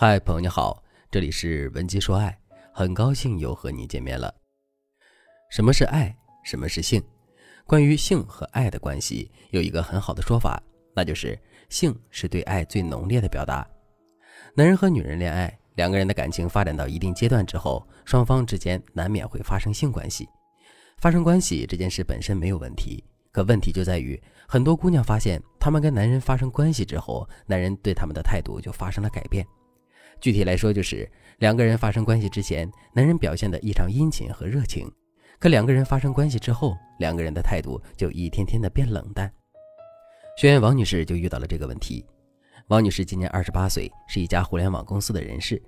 嗨，朋友你好，这里是文姬说爱，很高兴又和你见面了。什么是爱？什么是性？关于性和爱的关系，有一个很好的说法，那就是性是对爱最浓烈的表达。男人和女人恋爱，两个人的感情发展到一定阶段之后，双方之间难免会发生性关系。发生关系这件事本身没有问题，可问题就在于，很多姑娘发现，她们跟男人发生关系之后，男人对她们的态度就发生了改变。具体来说，就是两个人发生关系之前，男人表现的异常殷勤和热情；可两个人发生关系之后，两个人的态度就一天天的变冷淡。学员王女士就遇到了这个问题。王女士今年二十八岁，是一家互联网公司的人事。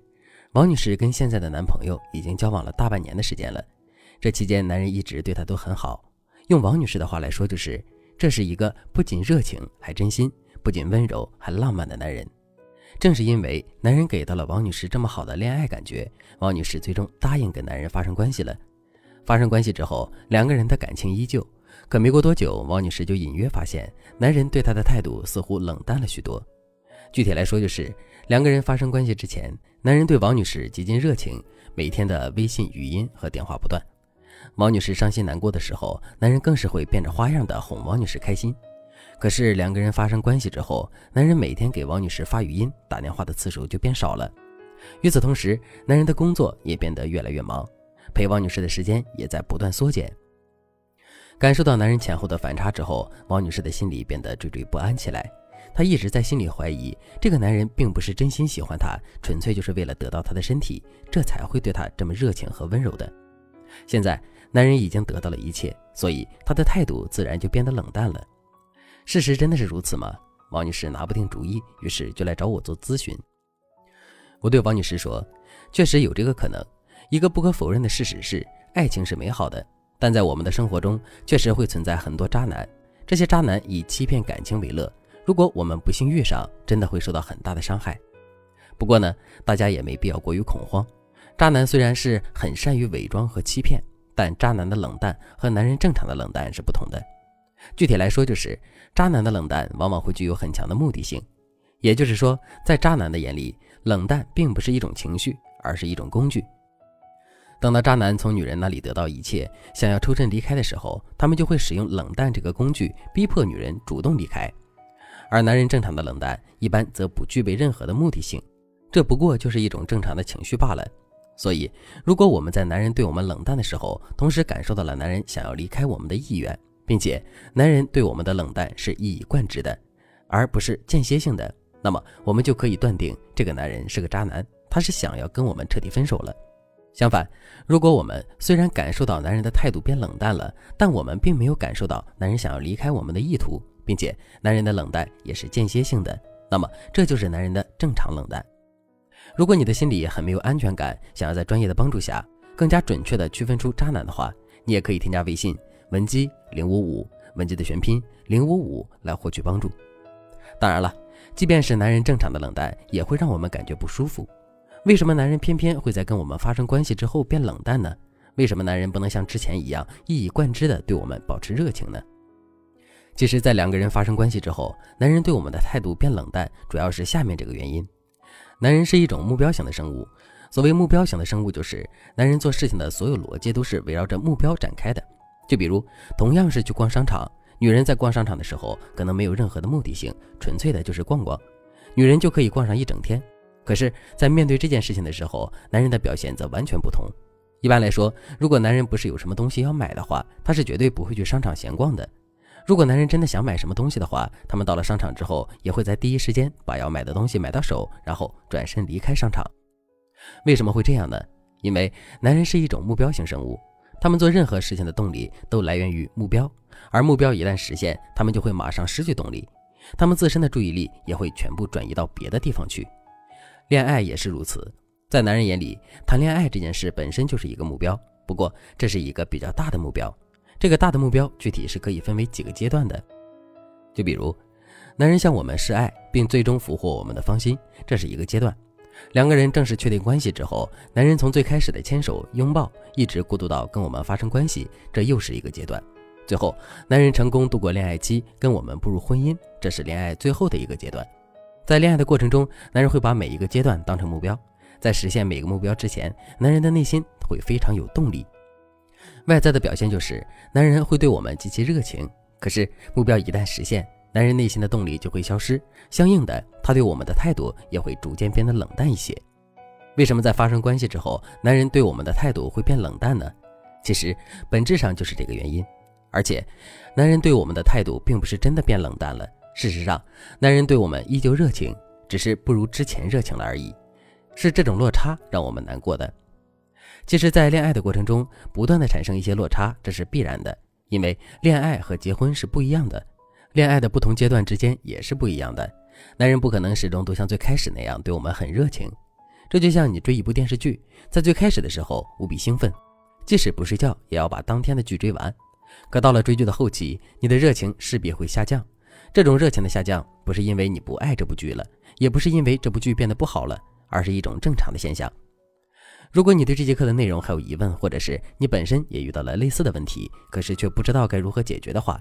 王女士跟现在的男朋友已经交往了大半年的时间了，这期间男人一直对她都很好。用王女士的话来说，就是这是一个不仅热情还真心，不仅温柔还浪漫的男人。正是因为男人给到了王女士这么好的恋爱感觉，王女士最终答应跟男人发生关系了。发生关系之后，两个人的感情依旧。可没过多久，王女士就隐约发现男人对她的态度似乎冷淡了许多。具体来说，就是两个人发生关系之前，男人对王女士极尽热情，每天的微信语音和电话不断。王女士伤心难过的时候，男人更是会变着花样的哄王女士开心。可是两个人发生关系之后，男人每天给王女士发语音、打电话的次数就变少了。与此同时，男人的工作也变得越来越忙，陪王女士的时间也在不断缩减。感受到男人前后的反差之后，王女士的心里变得惴惴不安起来。她一直在心里怀疑，这个男人并不是真心喜欢她，纯粹就是为了得到她的身体，这才会对她这么热情和温柔的。现在男人已经得到了一切，所以他的态度自然就变得冷淡了。事实真的是如此吗？王女士拿不定主意，于是就来找我做咨询。我对王女士说：“确实有这个可能。一个不可否认的事实是，爱情是美好的，但在我们的生活中，确实会存在很多渣男。这些渣男以欺骗感情为乐，如果我们不幸遇上，真的会受到很大的伤害。不过呢，大家也没必要过于恐慌。渣男虽然是很善于伪装和欺骗，但渣男的冷淡和男人正常的冷淡是不同的。”具体来说，就是渣男的冷淡往往会具有很强的目的性，也就是说，在渣男的眼里，冷淡并不是一种情绪，而是一种工具。等到渣男从女人那里得到一切，想要抽身离开的时候，他们就会使用冷淡这个工具，逼迫女人主动离开。而男人正常的冷淡，一般则不具备任何的目的性，这不过就是一种正常的情绪罢了。所以，如果我们在男人对我们冷淡的时候，同时感受到了男人想要离开我们的意愿，并且，男人对我们的冷淡是一以贯之的，而不是间歇性的。那么，我们就可以断定这个男人是个渣男，他是想要跟我们彻底分手了。相反，如果我们虽然感受到男人的态度变冷淡了，但我们并没有感受到男人想要离开我们的意图，并且男人的冷淡也是间歇性的，那么这就是男人的正常冷淡。如果你的心里很没有安全感，想要在专业的帮助下更加准确地区分出渣男的话，你也可以添加微信。文姬零五五，文姬的全拼零五五来获取帮助。当然了，即便是男人正常的冷淡，也会让我们感觉不舒服。为什么男人偏偏会在跟我们发生关系之后变冷淡呢？为什么男人不能像之前一样一以贯之的对我们保持热情呢？其实，在两个人发生关系之后，男人对我们的态度变冷淡，主要是下面这个原因：男人是一种目标型的生物。所谓目标型的生物，就是男人做事情的所有逻辑都是围绕着目标展开的。就比如，同样是去逛商场，女人在逛商场的时候，可能没有任何的目的性，纯粹的就是逛逛，女人就可以逛上一整天。可是，在面对这件事情的时候，男人的表现则完全不同。一般来说，如果男人不是有什么东西要买的话，他是绝对不会去商场闲逛的。如果男人真的想买什么东西的话，他们到了商场之后，也会在第一时间把要买的东西买到手，然后转身离开商场。为什么会这样呢？因为男人是一种目标型生物。他们做任何事情的动力都来源于目标，而目标一旦实现，他们就会马上失去动力，他们自身的注意力也会全部转移到别的地方去。恋爱也是如此，在男人眼里，谈恋爱这件事本身就是一个目标，不过这是一个比较大的目标。这个大的目标具体是可以分为几个阶段的，就比如，男人向我们示爱，并最终俘获我们的芳心，这是一个阶段。两个人正式确定关系之后，男人从最开始的牵手拥抱，一直过渡到跟我们发生关系，这又是一个阶段。最后，男人成功度过恋爱期，跟我们步入婚姻，这是恋爱最后的一个阶段。在恋爱的过程中，男人会把每一个阶段当成目标，在实现每个目标之前，男人的内心会非常有动力。外在的表现就是男人会对我们极其热情，可是目标一旦实现，男人内心的动力就会消失，相应的，他对我们的态度也会逐渐变得冷淡一些。为什么在发生关系之后，男人对我们的态度会变冷淡呢？其实本质上就是这个原因。而且，男人对我们的态度并不是真的变冷淡了。事实上，男人对我们依旧热情，只是不如之前热情了而已。是这种落差让我们难过的。其实，在恋爱的过程中，不断的产生一些落差，这是必然的，因为恋爱和结婚是不一样的，恋爱的不同阶段之间也是不一样的。男人不可能始终都像最开始那样对我们很热情。这就像你追一部电视剧，在最开始的时候无比兴奋，即使不睡觉也要把当天的剧追完。可到了追剧的后期，你的热情势必会下降。这种热情的下降，不是因为你不爱这部剧了，也不是因为这部剧变得不好了，而是一种正常的现象。如果你对这节课的内容还有疑问，或者是你本身也遇到了类似的问题，可是却不知道该如何解决的话，